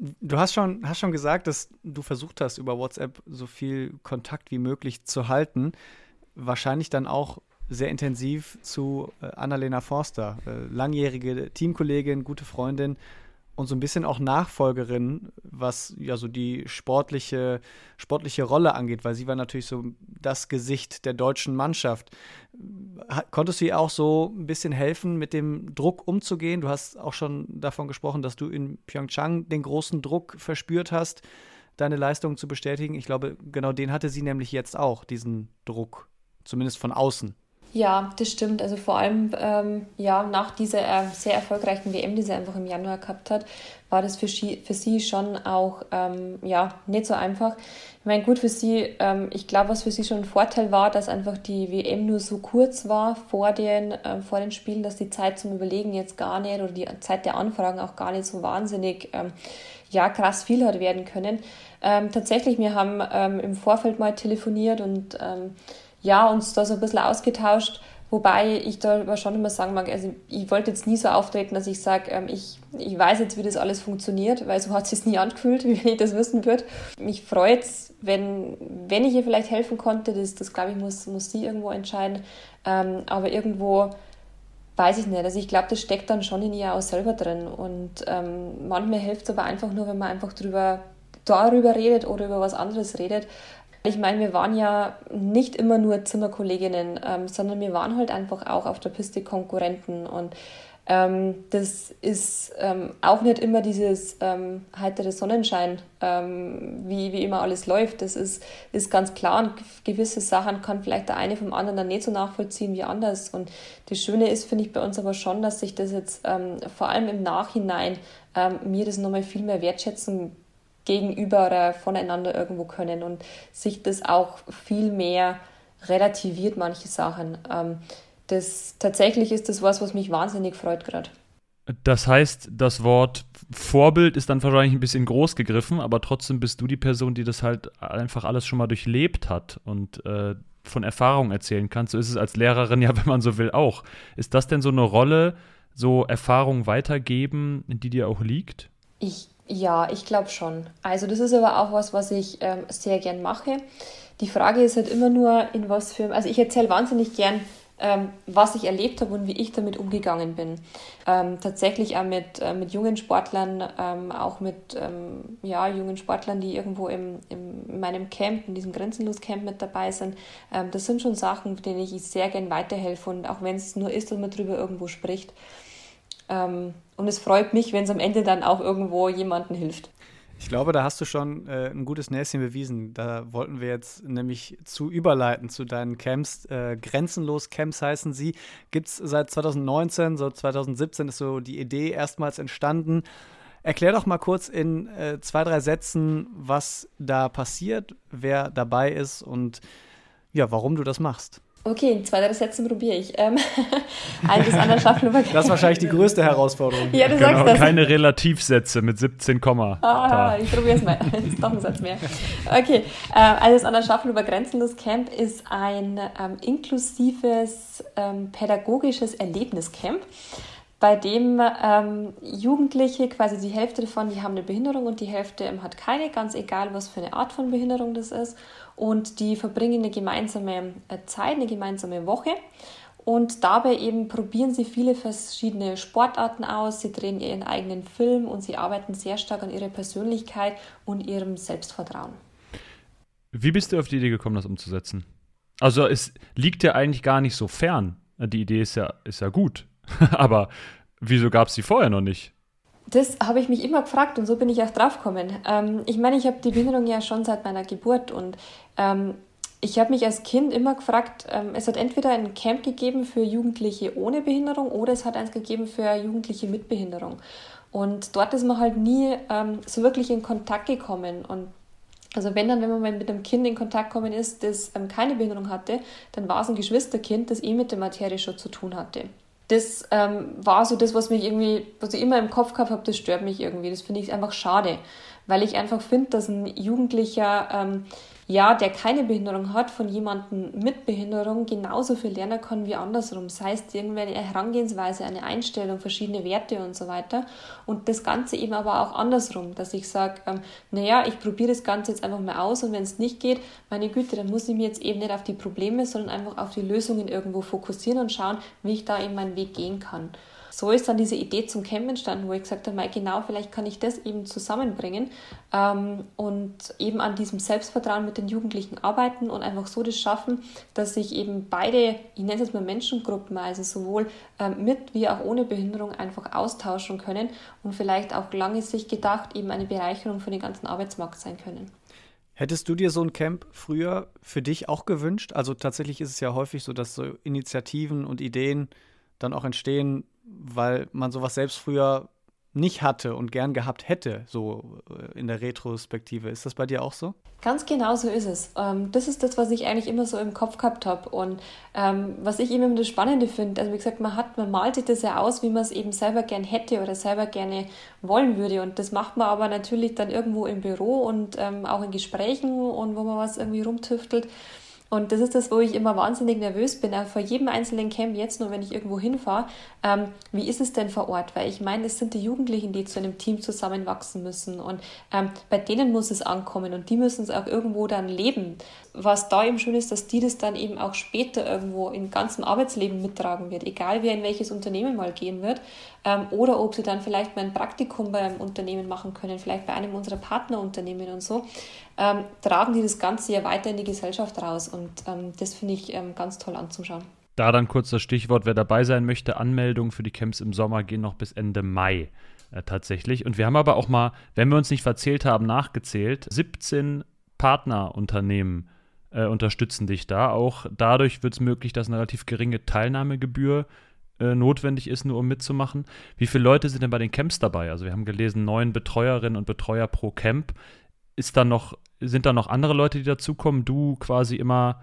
Du hast schon, hast schon gesagt, dass du versucht hast, über WhatsApp so viel Kontakt wie möglich zu halten. Wahrscheinlich dann auch sehr intensiv zu äh, Annalena Forster, äh, langjährige Teamkollegin, gute Freundin und so ein bisschen auch Nachfolgerin, was ja so die sportliche, sportliche Rolle angeht, weil sie war natürlich so das Gesicht der deutschen Mannschaft. Konntest du ihr auch so ein bisschen helfen, mit dem Druck umzugehen? Du hast auch schon davon gesprochen, dass du in Pyeongchang den großen Druck verspürt hast, deine Leistungen zu bestätigen. Ich glaube, genau den hatte sie nämlich jetzt auch, diesen Druck, zumindest von außen. Ja, das stimmt. Also vor allem ähm, ja, nach dieser äh, sehr erfolgreichen WM, die sie einfach im Januar gehabt hat, war das für, sie, für sie schon auch ähm, ja, nicht so einfach. Ich meine, gut für sie, ähm, ich glaube, was für sie schon ein Vorteil war, dass einfach die WM nur so kurz war vor den, äh, vor den Spielen, dass die Zeit zum Überlegen jetzt gar nicht oder die Zeit der Anfragen auch gar nicht so wahnsinnig ähm, ja, krass viel hat werden können. Ähm, tatsächlich, wir haben ähm, im Vorfeld mal telefoniert und ähm, ja, uns da so ein bisschen ausgetauscht, wobei ich da aber schon immer sagen mag, also ich wollte jetzt nie so auftreten, dass ich sage, ähm, ich, ich weiß jetzt, wie das alles funktioniert, weil so hat es nie angefühlt, wie wenn ich das wissen würde. Mich freut es, wenn, wenn ich ihr vielleicht helfen konnte, das, das glaube ich, muss, muss sie irgendwo entscheiden, ähm, aber irgendwo weiß ich nicht. Also ich glaube, das steckt dann schon in ihr auch selber drin. Und ähm, manchmal hilft es aber einfach nur, wenn man einfach drüber, darüber redet oder über was anderes redet. Ich meine, wir waren ja nicht immer nur Zimmerkolleginnen, ähm, sondern wir waren halt einfach auch auf der Piste Konkurrenten und ähm, das ist ähm, auch nicht immer dieses ähm, heitere Sonnenschein, ähm, wie, wie immer alles läuft. Das ist, ist ganz klar und gewisse Sachen kann vielleicht der eine vom anderen dann nicht so nachvollziehen wie anders. Und das Schöne ist, finde ich bei uns aber schon, dass sich das jetzt ähm, vor allem im Nachhinein mir das nochmal viel mehr wertschätzen gegenüber oder voneinander irgendwo können und sich das auch viel mehr relativiert, manche Sachen. Ähm, das, tatsächlich ist das was, was mich wahnsinnig freut gerade. Das heißt, das Wort Vorbild ist dann wahrscheinlich ein bisschen groß gegriffen, aber trotzdem bist du die Person, die das halt einfach alles schon mal durchlebt hat und äh, von Erfahrung erzählen kann. So ist es als Lehrerin ja, wenn man so will, auch. Ist das denn so eine Rolle, so Erfahrung weitergeben, die dir auch liegt? Ich ja, ich glaube schon. Also das ist aber auch was, was ich ähm, sehr gern mache. Die Frage ist halt immer nur, in was für... Also ich erzähle wahnsinnig gern, ähm, was ich erlebt habe und wie ich damit umgegangen bin. Ähm, tatsächlich auch mit, äh, mit jungen Sportlern, ähm, auch mit ähm, ja, jungen Sportlern, die irgendwo im, im, in meinem Camp, in diesem Grenzenlos-Camp mit dabei sind. Ähm, das sind schon Sachen, denen ich sehr gern weiterhelfe und auch wenn es nur ist, dass man darüber irgendwo spricht. Ähm, und es freut mich, wenn es am Ende dann auch irgendwo jemandem hilft. Ich glaube, da hast du schon äh, ein gutes Näschen bewiesen. Da wollten wir jetzt nämlich zu überleiten zu deinen Camps. Äh, Grenzenlos Camps heißen sie. Gibt es seit 2019, so 2017 ist so die Idee erstmals entstanden. Erklär doch mal kurz in äh, zwei, drei Sätzen, was da passiert, wer dabei ist und ja, warum du das machst. Okay, in zwei, drei Sätzen probiere ich. Ähm, eines an der Schaffelober Das ist wahrscheinlich die größte Herausforderung. Ja, du genau, sagst das. Keine Relativsätze mit 17, ah, ich probiere es mal. Das ist doch ein Satz mehr. Okay, äh, also an der Schaffelober Grenzenlos Camp ist ein ähm, inklusives ähm, pädagogisches Erlebniscamp bei dem ähm, Jugendliche, quasi die Hälfte davon, die haben eine Behinderung und die Hälfte ähm, hat keine, ganz egal, was für eine Art von Behinderung das ist. Und die verbringen eine gemeinsame äh, Zeit, eine gemeinsame Woche. Und dabei eben probieren sie viele verschiedene Sportarten aus, sie drehen ihren eigenen Film und sie arbeiten sehr stark an ihrer Persönlichkeit und ihrem Selbstvertrauen. Wie bist du auf die Idee gekommen, das umzusetzen? Also es liegt ja eigentlich gar nicht so fern. Die Idee ist ja, ist ja gut. Aber wieso gab es die vorher noch nicht? Das habe ich mich immer gefragt und so bin ich auch drauf gekommen. Ähm, ich meine, ich habe die Behinderung ja schon seit meiner Geburt und ähm, ich habe mich als Kind immer gefragt, ähm, es hat entweder ein Camp gegeben für Jugendliche ohne Behinderung oder es hat eins gegeben für Jugendliche mit Behinderung. Und dort ist man halt nie ähm, so wirklich in Kontakt gekommen. Und Also wenn dann, wenn man mit einem Kind in Kontakt gekommen ist, das ähm, keine Behinderung hatte, dann war es ein Geschwisterkind, das eh mit der Materie schon zu tun hatte. Das ähm, war so das, was mich irgendwie, was ich immer im Kopf gehabt habe, das stört mich irgendwie. Das finde ich einfach schade, weil ich einfach finde, dass ein Jugendlicher ähm, ja, der keine Behinderung hat, von jemandem mit Behinderung genauso viel lernen kann wie andersrum. Das heißt, irgendeine Herangehensweise, eine Einstellung, verschiedene Werte und so weiter. Und das Ganze eben aber auch andersrum, dass ich sage, ähm, naja, ich probiere das Ganze jetzt einfach mal aus und wenn es nicht geht, meine Güte, dann muss ich mir jetzt eben nicht auf die Probleme, sondern einfach auf die Lösungen irgendwo fokussieren und schauen, wie ich da eben meinen Weg gehen kann so ist dann diese Idee zum Camp entstanden, wo ich gesagt habe, genau, vielleicht kann ich das eben zusammenbringen ähm, und eben an diesem Selbstvertrauen mit den Jugendlichen arbeiten und einfach so das schaffen, dass sich eben beide, ich nenne es jetzt mal Menschengruppen, also sowohl ähm, mit wie auch ohne Behinderung einfach austauschen können und vielleicht auch lange sich gedacht eben eine Bereicherung für den ganzen Arbeitsmarkt sein können. Hättest du dir so ein Camp früher für dich auch gewünscht? Also tatsächlich ist es ja häufig so, dass so Initiativen und Ideen dann auch entstehen, weil man sowas selbst früher nicht hatte und gern gehabt hätte, so äh, in der Retrospektive. Ist das bei dir auch so? Ganz genau so ist es. Ähm, das ist das, was ich eigentlich immer so im Kopf gehabt habe. Und ähm, was ich immer das Spannende finde, also wie gesagt, man hat, man malt sich das ja aus, wie man es eben selber gern hätte oder selber gerne wollen würde. Und das macht man aber natürlich dann irgendwo im Büro und ähm, auch in Gesprächen und wo man was irgendwie rumtüftelt. Und das ist das, wo ich immer wahnsinnig nervös bin, vor jedem einzelnen Camp jetzt nur, wenn ich irgendwo hinfahre. Ähm, wie ist es denn vor Ort? Weil ich meine, es sind die Jugendlichen, die zu einem Team zusammenwachsen müssen und ähm, bei denen muss es ankommen und die müssen es auch irgendwo dann leben. Was da eben schön ist, dass die das dann eben auch später irgendwo im ganzen Arbeitsleben mittragen wird, egal wer in welches Unternehmen mal gehen wird ähm, oder ob sie dann vielleicht mal ein Praktikum beim Unternehmen machen können, vielleicht bei einem unserer Partnerunternehmen und so ähm, tragen die das Ganze ja weiter in die Gesellschaft raus. Und ähm, das finde ich ähm, ganz toll anzuschauen. Da dann kurz das Stichwort, wer dabei sein möchte, Anmeldungen für die Camps im Sommer gehen noch bis Ende Mai äh, tatsächlich. Und wir haben aber auch mal, wenn wir uns nicht verzählt haben, nachgezählt, 17 Partnerunternehmen äh, unterstützen dich da. Auch dadurch wird es möglich, dass eine relativ geringe Teilnahmegebühr äh, notwendig ist, nur um mitzumachen. Wie viele Leute sind denn bei den Camps dabei? Also wir haben gelesen, neun Betreuerinnen und Betreuer pro Camp. Ist da noch sind da noch andere Leute, die dazukommen? Du quasi immer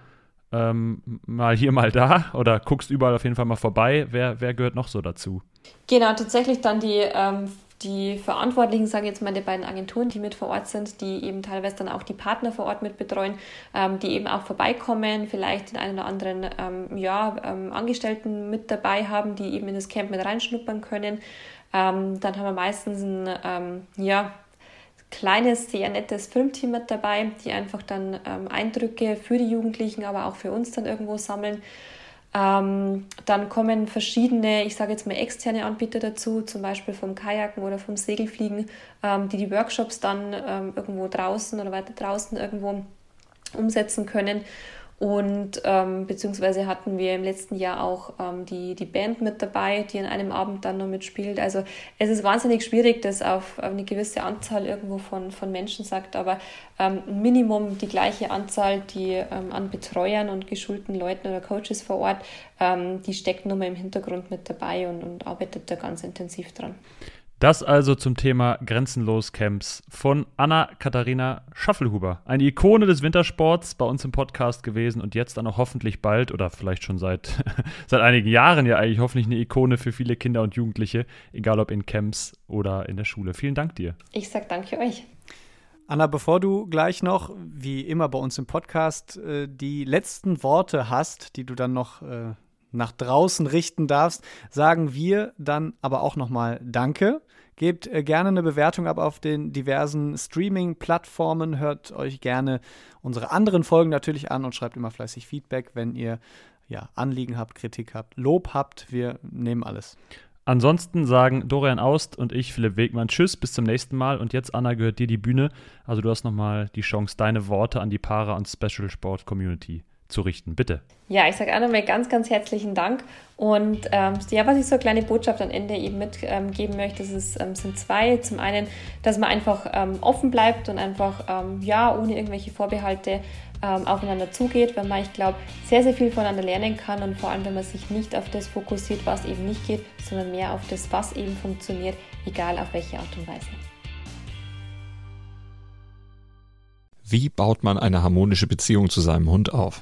ähm, mal hier, mal da oder guckst überall auf jeden Fall mal vorbei. Wer, wer gehört noch so dazu? Genau, tatsächlich dann die, ähm, die Verantwortlichen, sagen jetzt mal die beiden Agenturen, die mit vor Ort sind, die eben teilweise dann auch die Partner vor Ort mit betreuen, ähm, die eben auch vorbeikommen, vielleicht den einen oder anderen ähm, ja, ähm, Angestellten mit dabei haben, die eben in das Camp mit reinschnuppern können. Ähm, dann haben wir meistens ein, ja, kleines, sehr nettes Filmteam mit dabei, die einfach dann ähm, Eindrücke für die Jugendlichen, aber auch für uns dann irgendwo sammeln. Ähm, dann kommen verschiedene, ich sage jetzt mal externe Anbieter dazu, zum Beispiel vom Kajaken oder vom Segelfliegen, ähm, die die Workshops dann ähm, irgendwo draußen oder weiter draußen irgendwo umsetzen können. Und ähm, beziehungsweise hatten wir im letzten Jahr auch ähm, die, die Band mit dabei, die an einem Abend dann noch mitspielt. Also es ist wahnsinnig schwierig, das auf eine gewisse Anzahl irgendwo von, von Menschen sagt, aber ähm, Minimum die gleiche Anzahl, die ähm, an Betreuern und geschulten Leuten oder Coaches vor Ort, ähm, die steckt nun mal im Hintergrund mit dabei und, und arbeitet da ganz intensiv dran. Das also zum Thema Grenzenlos Camps von Anna-Katharina Schaffelhuber. Eine Ikone des Wintersports bei uns im Podcast gewesen und jetzt dann auch hoffentlich bald oder vielleicht schon seit, seit einigen Jahren ja eigentlich hoffentlich eine Ikone für viele Kinder und Jugendliche, egal ob in Camps oder in der Schule. Vielen Dank dir. Ich sag danke euch. Anna, bevor du gleich noch, wie immer bei uns im Podcast, äh, die letzten Worte hast, die du dann noch äh, nach draußen richten darfst, sagen wir dann aber auch nochmal Danke. Gebt äh, gerne eine Bewertung ab auf den diversen Streaming-Plattformen. Hört euch gerne unsere anderen Folgen natürlich an und schreibt immer fleißig Feedback, wenn ihr ja, Anliegen habt, Kritik habt, Lob habt. Wir nehmen alles. Ansonsten sagen Dorian Aust und ich, Philipp Wegmann, Tschüss, bis zum nächsten Mal. Und jetzt, Anna, gehört dir die Bühne. Also du hast nochmal die Chance, deine Worte an die Para- und Special Sport Community zu richten. Bitte. Ja, ich sage auch nochmal ganz, ganz herzlichen Dank. Und ähm, ja, was ich so eine kleine Botschaft am Ende eben mitgeben ähm, möchte, das ist, ähm, sind zwei. Zum einen, dass man einfach ähm, offen bleibt und einfach, ähm, ja, ohne irgendwelche Vorbehalte ähm, aufeinander zugeht, weil man, ich glaube, sehr, sehr viel voneinander lernen kann und vor allem, wenn man sich nicht auf das fokussiert, was eben nicht geht, sondern mehr auf das, was eben funktioniert, egal auf welche Art und Weise. Wie baut man eine harmonische Beziehung zu seinem Hund auf?